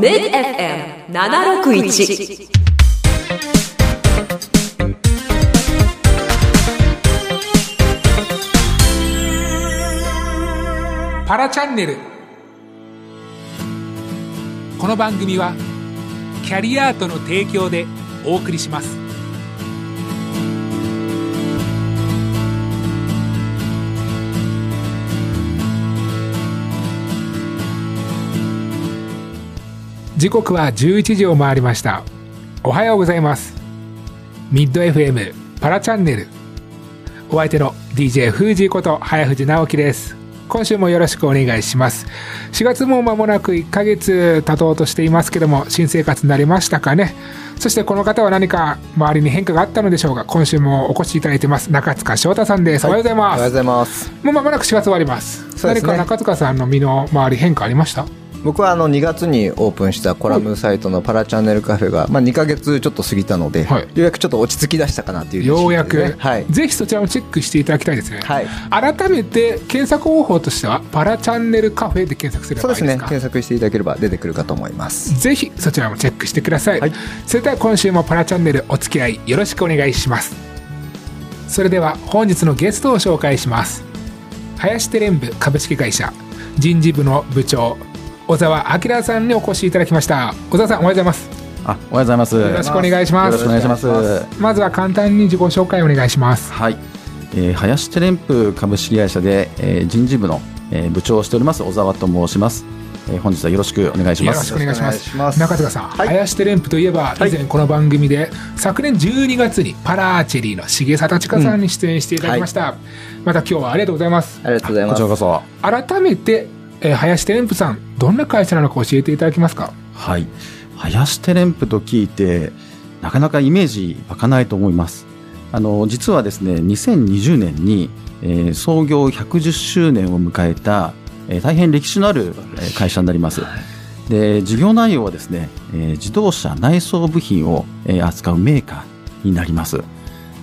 MIDFM761 パラチャンネル。この番組はキャリアートの提供でお送りします。時刻は11時を回りました。おはようございます。ミッド FM パラチャンネル。お相手の DJ フージーこと早藤直樹です。今週もよろしくお願いします。4月も間もなく1ヶ月経とうとしていますけども新生活になりましたかね。そしてこの方は何か周りに変化があったのでしょうか。今週もお越しいただいてます。中塚翔太さんです、おはようございます。おはようございます。もう間もなく4月終わりますね。何か中塚さんの身の回り変化ありました？僕はあの2月にオープンしたコラムサイトのパラチャンネルカフェが、まあ、2ヶ月ちょっと過ぎたので、はい。ようやくちょっと落ち着き出したかなっていう、ようやく、はい。ぜひそちらもチェックしていただきたいですね、はい。改めて検索方法としてはパラチャンネルカフェで検索すれそうですね。検索していただければ出てくるかと思います。ぜひそちらもチェックしてください、はい。それでは今週もパラチャンネルお付き合いよろしくお願いします。それでは本日のゲストを紹介します。林テレン部株式会社人事部の部長小沢明さんにお越しいただきました。小沢さんおはようございます。あ、おはようございます。よろしくお願いします。よろしくお願いします。まずは簡単に自己紹介お願いします。はい、えー、林テレンプ株式会社で、えー、人事部の、えー、部長をしております小沢と申します。えー、本日はよろしくお願いします。よろしくお願いします。ます。中塚さん、はい。林テレンプといえば以前この番組で、昨年12月にパラアーチェリーの重里千佳さんに出演していただきました、また今日はありがとうございます。ありがとうございます。こちら。こそ。改めて、えー林テレンプさんどんな会社なのか教えていただけますか？はい。林テレンプと聞いて、なかなかイメージ湧かないと思います。あの、実はですね、2020年に、えー創業110周年を迎えた、えー大変歴史のある、えー会社になります。で、事業内容はですね、えー自動車内装部品を、えー扱うメーカーになります。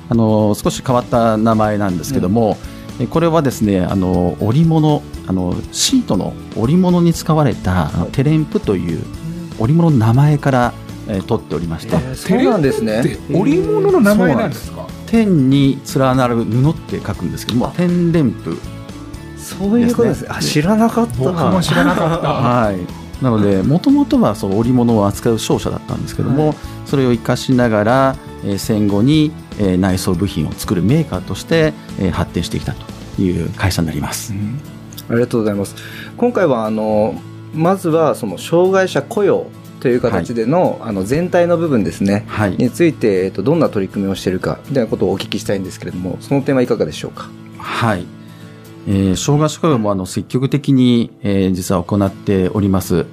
あの、少し変わった名前なんですけども、えーこれはですね、あの、織物、あの、シートの織物に使われた、あのテレンプという織物の名前から、えー取っておりまして、えーそうなんですね。織物の名前なんですか？天に連なる布って書くんですけども、天連布。そういうことです。ね。あ、知らなかった。僕も知らなかった。はい。なので、もともとはそう織物を扱う商社だったんですけども、はい。それを生かしながら、えー戦後に、えー内装部品を作るメーカーとして、えー発展してきたという会社になります。ありがとうございます。今回はあのまずはその障害者雇用という形での,、あの全体の部分ですね。はい。について、えっと、どんな取り組みをしているかみたいなことをお聞きしたいんですけれどもその点はいかがでしょうか？はい。えー、障害者雇用もあの積極的に、えー実は行っております。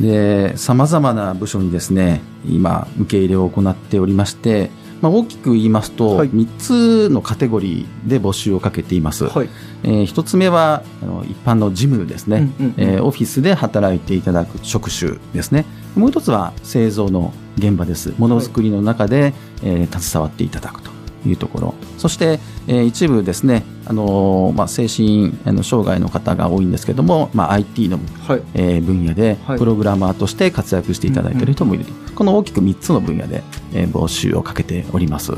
で、様々な部署にですね、今、受け入れを行っておりまして、まあ、大きく言いますと、はい。3つのカテゴリーで募集をかけています。はい。えー一つ目はあの一般の事務ですね、うんうんうん。えーオフィスで働いていただく職種ですね。もう一つは製造の現場です。ものづくりの中で、えー携わっていただくというところ。そして、えー一部ですね、あのーまあ、精神あの障害の方が多いんですけども、まあ、IT の、はい。えー分野ではい。プログラマーとして活躍していただいている人もいる、この大きく3つの分野で、えー募集をかけております。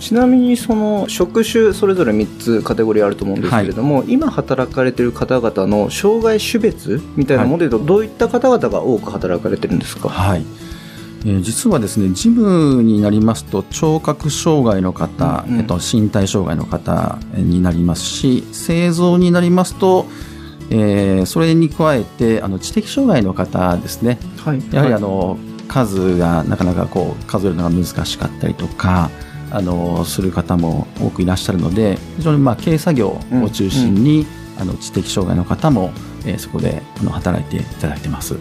ちなみにその職種それぞれ3つカテゴリーあると思うんですけれども、今働かれている方々の障害種別みたいなものでどういった方々が多く働かれてるんですか？はい。えー実はですね、事務になりますと、聴覚障害の方、うんうんえっと、身体障害の方になりますし、製造になりますと、えーそれに加えて、あの、知的障害の方ですね。はいやはりあの、数がなかなかこう、数えるのが難しかったりとか、あの、する方も多くいらっしゃるので、非常にまあ、軽作業を中心に、あの、知的障害の方も、えーそこであの働いていただいてます。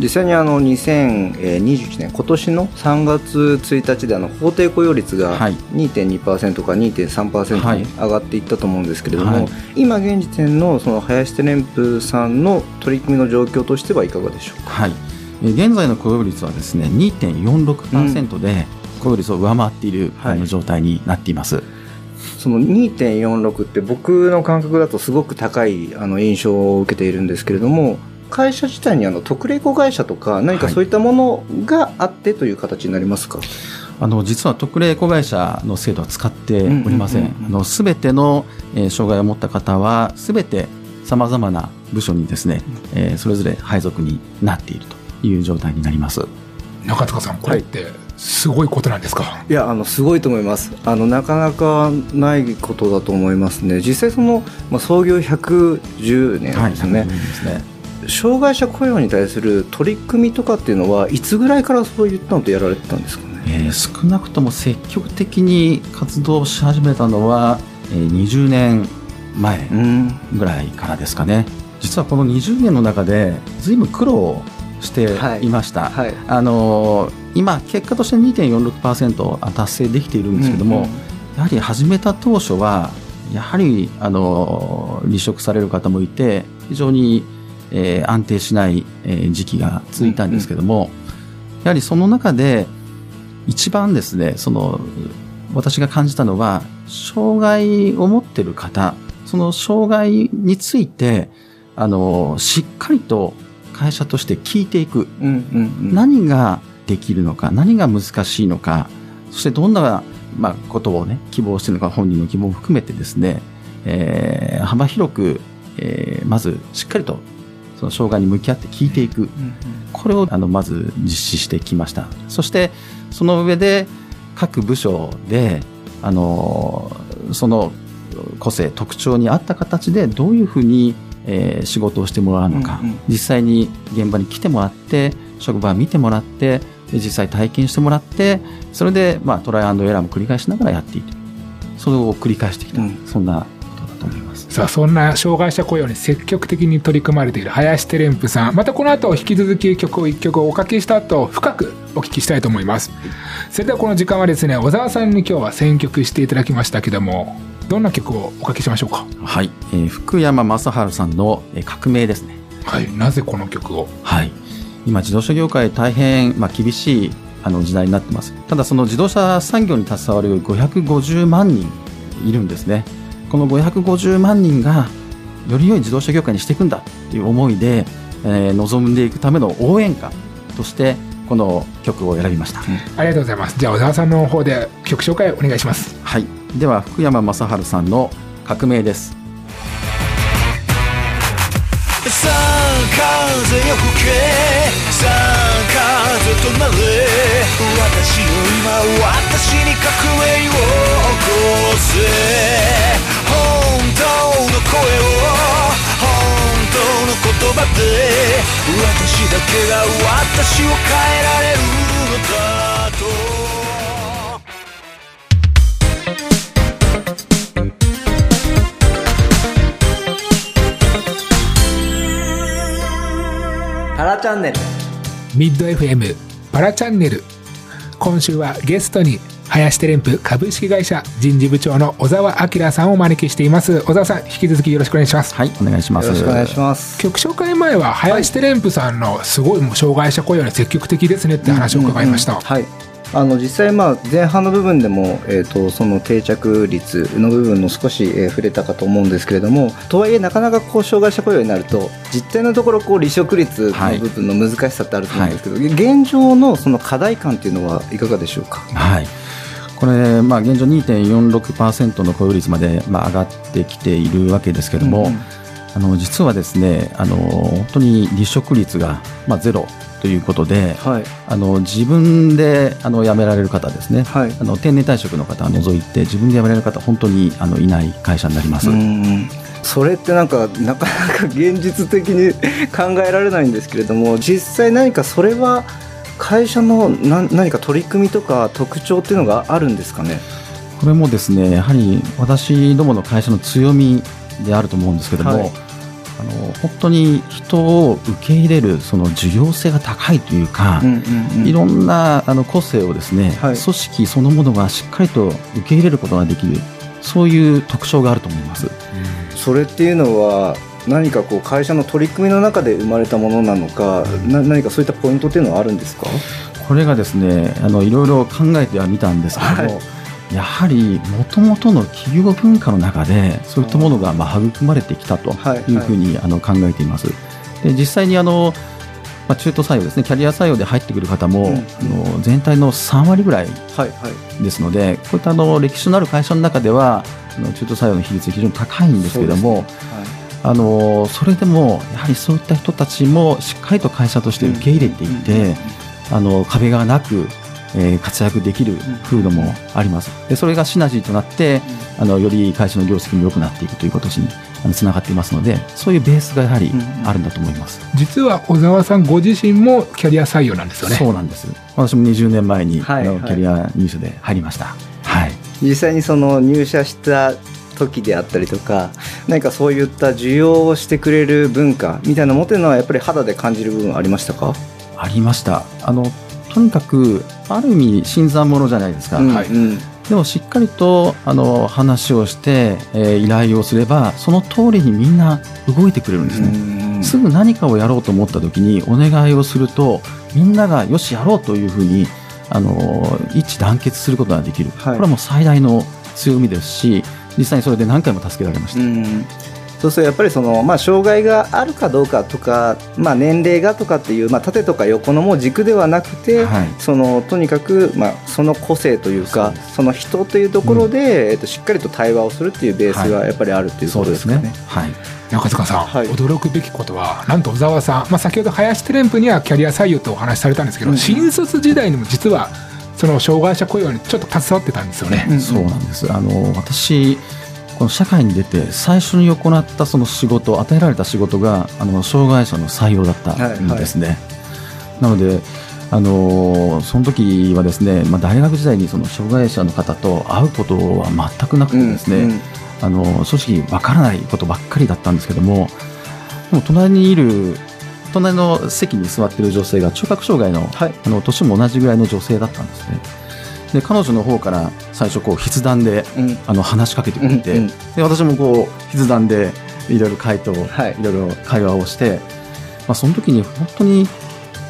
実際にあの2021年今年の3月1日であの法定雇用率がはい。2.2%から2.3%に上がっていったと思うんですけれども、はい。今現時点のその林テレンプさんの取り組みの状況としてはいかがでしょうか？はい、えー現在の雇用率はですね2.46%で雇用率を上回っている、はい。あの状態になっています。その2.46って僕の感覚だとすごく高いあの印象を受けているんですけれども会社自体にあの特例子会社とか何かそういったものがあってという形になりますか、あの実は特例子会社の制度は使っておりません。あのすべての、えー、障害を持った方はすべてさまざまな部署にですね、えー、それぞれ配属になっているという状態になります。中塚さん、これってすごいことなんですか、はい、いやあのすごいと思います。あのなかなかないことだと思いますね。実際その、まあ、創業110年ですね、はい、ですね障害者雇用に対する取り組みとかっていうのはいつぐらいからそういったのとやられてたんですかね、えー、少なくとも積極的に活動し始めたのは、えー、20年前ぐらいからですかね、実はこの20年の中でずいぶん苦労していました、はい。はい、あの今結果として2.46%達成できているんですけども、うんうん、やはり始めた当初はやはりあの離職される方もいて非常に、えー、安定しない、えー、時期が続いたんですけども、うんうん、やはりその中で一番ですねその私が感じたのは障害を持っている方その障害についてあのしっかりと会社として聞いていく、うんうんうん、何ができるのか何が難しいのかそしてどんな、まあ、ことをね希望しているのか本人の希望も含めてですね、えー、幅広く、えー、まずしっかりとその障害に向き合って聞いていく、うんうん、これをあのまず実施してきました。そしてその上で各部署であのその個性特徴に合った形でどういうふうにえー、仕事をしてもらうのか、うんうん、実際に現場に来てもらって職場を見てもらって実際体験してもらってそれで、まあ、トライアンドエラーも繰り返しながらやっていく。それを繰り返してきた、うん、そんなさあそんな障害者雇用に積極的に取り組まれている林テレンプさん。またこの後引き続き曲を1曲おかけした後深くお聞きしたいと思います。それではこの時間はですね小沢さんに今日は選曲していただきましたけどもどんな曲をおかけしましょうか？はい、えー、福山雅治さんの「革命」ですね。はい。なぜこの曲を？はい。今自動車業界大変、まあ、厳しいあの時代になってます。ただその自動車産業に携わる550万人いるんですねこの550万人がより良い自動車業界にしていくんだという思いで、えー、望んでいくための応援歌としてこの曲を選びました、うん、ありがとうございます。じゃあ小沢さんの方で曲紹介お願いします。はい。では福山雅治さんの革命です。さあ風よ吹け。さあ風となれ。私よ今私に革命を起こせ声を本当の言葉で私だけが私を変えられるのだと。パラチャンネル。ミッド FM パラチャンネル。今週はゲストに林テレンプ株式会社人事部長の小沢明さんをお招きしています。小沢さん引き続きよろしくお願いします。はいお願いします。よろしくお願いします。曲紹介前は林テレンプさんのすごいもう障害者雇用に積極的ですねって話を伺いました、うんうんうん、はい。あの実際、まあ前半の部分でも、えーと、その定着率の部分の少し、えー、触れたかと思うんですけれどもとはいえなかなかこう障害者雇用になると実態のところこう離職率の部分の難しさってあると思うんですけど、はい、現状のその課題感っていうのはいかがでしょうか？はいこれ、まあ、現状2.46%の雇用率まで、まあ、上がってきているわけですけれども、うんうん、あの実はですねあの本当に離職率が、まあ、ゼロということで、はい、あの自分であの辞められる方ですね、はい、あの定年退職の方を除いて自分で辞められる方本当にあのいない会社になります。それってなんかなかなか現実的に考えられないんですけれども実際何かそれは会社のな何か取り組みとか特徴っていうのがあるんですかね？これもですねやはり私どもの会社の強みであると思うんですけども、はい。あの本当に人を受け入れるその需要性が高いというか、うんうんうん、いろんなあの個性をですね、はい、組織そのものがしっかりと受け入れることができるそういう特徴があると思います。うん、それっていうのは何かこう会社の取り組みの中で生まれたものなのか、な何かそういったポイントっていうのはあるんですか？これがですねあのいろいろ考えてはみたんですけども、はい。やはりもともとの企業文化の中でそういったものがまあ育まれてきたというふうにあの考えています。で実際にあの、まあ、中途採用ですねキャリア採用で入ってくる方も、うん。あの全体の3割ぐらいはいはい。ですのでこういったあの歴史のある会社の中ではあの中途採用の比率非常に高いんですけれども、あのそれでもやはりそういった人たちもしっかりと会社として受け入れていって、あの壁がなく、えー活躍できる風土もあります。でそれがシナジーとなってあのより会社の業績も良くなっていくということにつながっていますのでそういうベースがやはりあるんだと思います、実は小沢さんご自身もキャリア採用なんですよね。そうなんです。私も20年前に、はいはい。あのキャリア入社で入りました。はい。実際にその入社した時であったりとか何かそういった需要をしてくれる文化みたいなのを持ってるのはやっぱり肌で感じる部分ありましたか？ありました。あのとにかくある意味新参者じゃないですか、はいうん。でもしっかりとあの話をして、えー依頼をすればその通りにみんな動いてくれるんですね、うん。すぐ何かをやろうと思った時にお願いをするとみんながよしやろうというふうにあの一致団結することができる、はい。これはもう最大の強みですし実際にそれで何回も助けられました、うん。そうするとやっぱりその、まあ、障害があるかどうかとか、まあ、年齢がとかっていう、まあ、縦とか横のもう軸ではなくて、はい。そのとにかく、まあ、その個性というかその人というところで、えっと、しっかりと対話をするっていうベースがやっぱりあるっていうことですかね。はい。中塚さん、はい。驚くべきことはなんと小沢さん、まあ、先ほど林テレンプにはキャリア採用とお話しされたんですけど、うん。新卒時代にも実はその障害者雇用にちょっと携わってたんですよね。うんそうなんです。あの私この社会に出て最初に行ったその仕事与えられた仕事があの障害者の採用だったんですね、なのであのその時はですね、まあ、大学時代にその障害者の方と会うことは全くなくてですね、うん。あの正直わからないことばっかりだったんですけどもでも隣にいる隣の席に座っている女性が聴覚障害の,、はい。あの年も同じぐらいの女性だったんですね。で彼女の方から最初こう筆談でうん。あの話しかけてくれて、うんうん。で私もこう筆談でいろいろ回答、はい。いろいろ会話をして、まあ、その時に本当に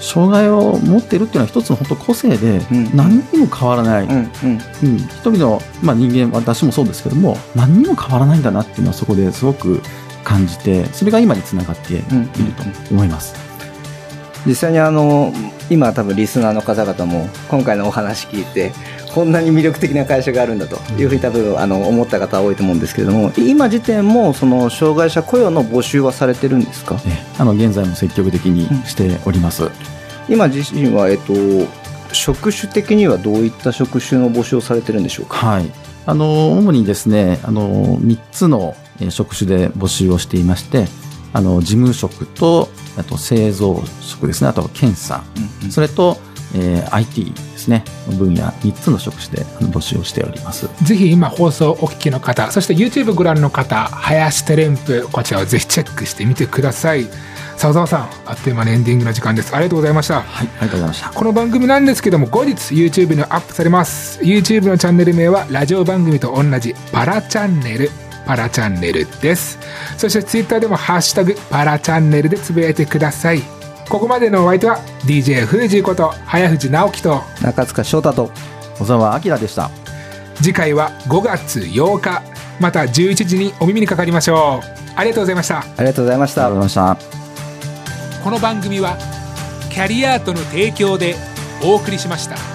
障害を持っているっていうのは一つの本当個性でうん。何にも変わらない、うんうん。うん、一人の、まあ、人間私もそうですけども何にも変わらないんだなっていうのはそこですごく感じてそれが今につながっているうんと思います。実際にあの今多分リスナーの方々も今回のお話聞いてこんなに魅力的な会社があるんだというふうに多分あの思った方多いと思うんですけれども今時点もその障害者雇用の募集はされてるんですか？えあの現在も積極的にしております。今自身は、えっと、職種的にはどういった職種の募集をされてるんでしょうか？はい。あの、主にですね、あの、3つのえー職種で募集をしていまして、あの、事務職と、あと製造職ですね、あと検査、それと、えー IT ですね、分野3つの職種で募集をしております。ぜひ今放送をお聞きの方そして YouTube ご覧の方林テレンプこちらをぜひチェックしてみてください。さ沢さんあっという間にエンディングの時間です。ありがとうございました。はい、ありがとうございました。この番組なんですけども後日 YouTube にアップされます。YouTube のチャンネル名はラジオ番組と同じパラチャンネルパラチャンネルです。そして Twitter でもハッシュタグパラチャンネルでつぶやいてください。ここまでのお相手は DJ フージーこと早藤直樹と中塚翔太と小沢明でした。次回は5月8日また11時にお耳にかかりましょう。ありがとうございました。ありがとうございました。ありがとうございました。この番組はキャリアートの提供でお送りしました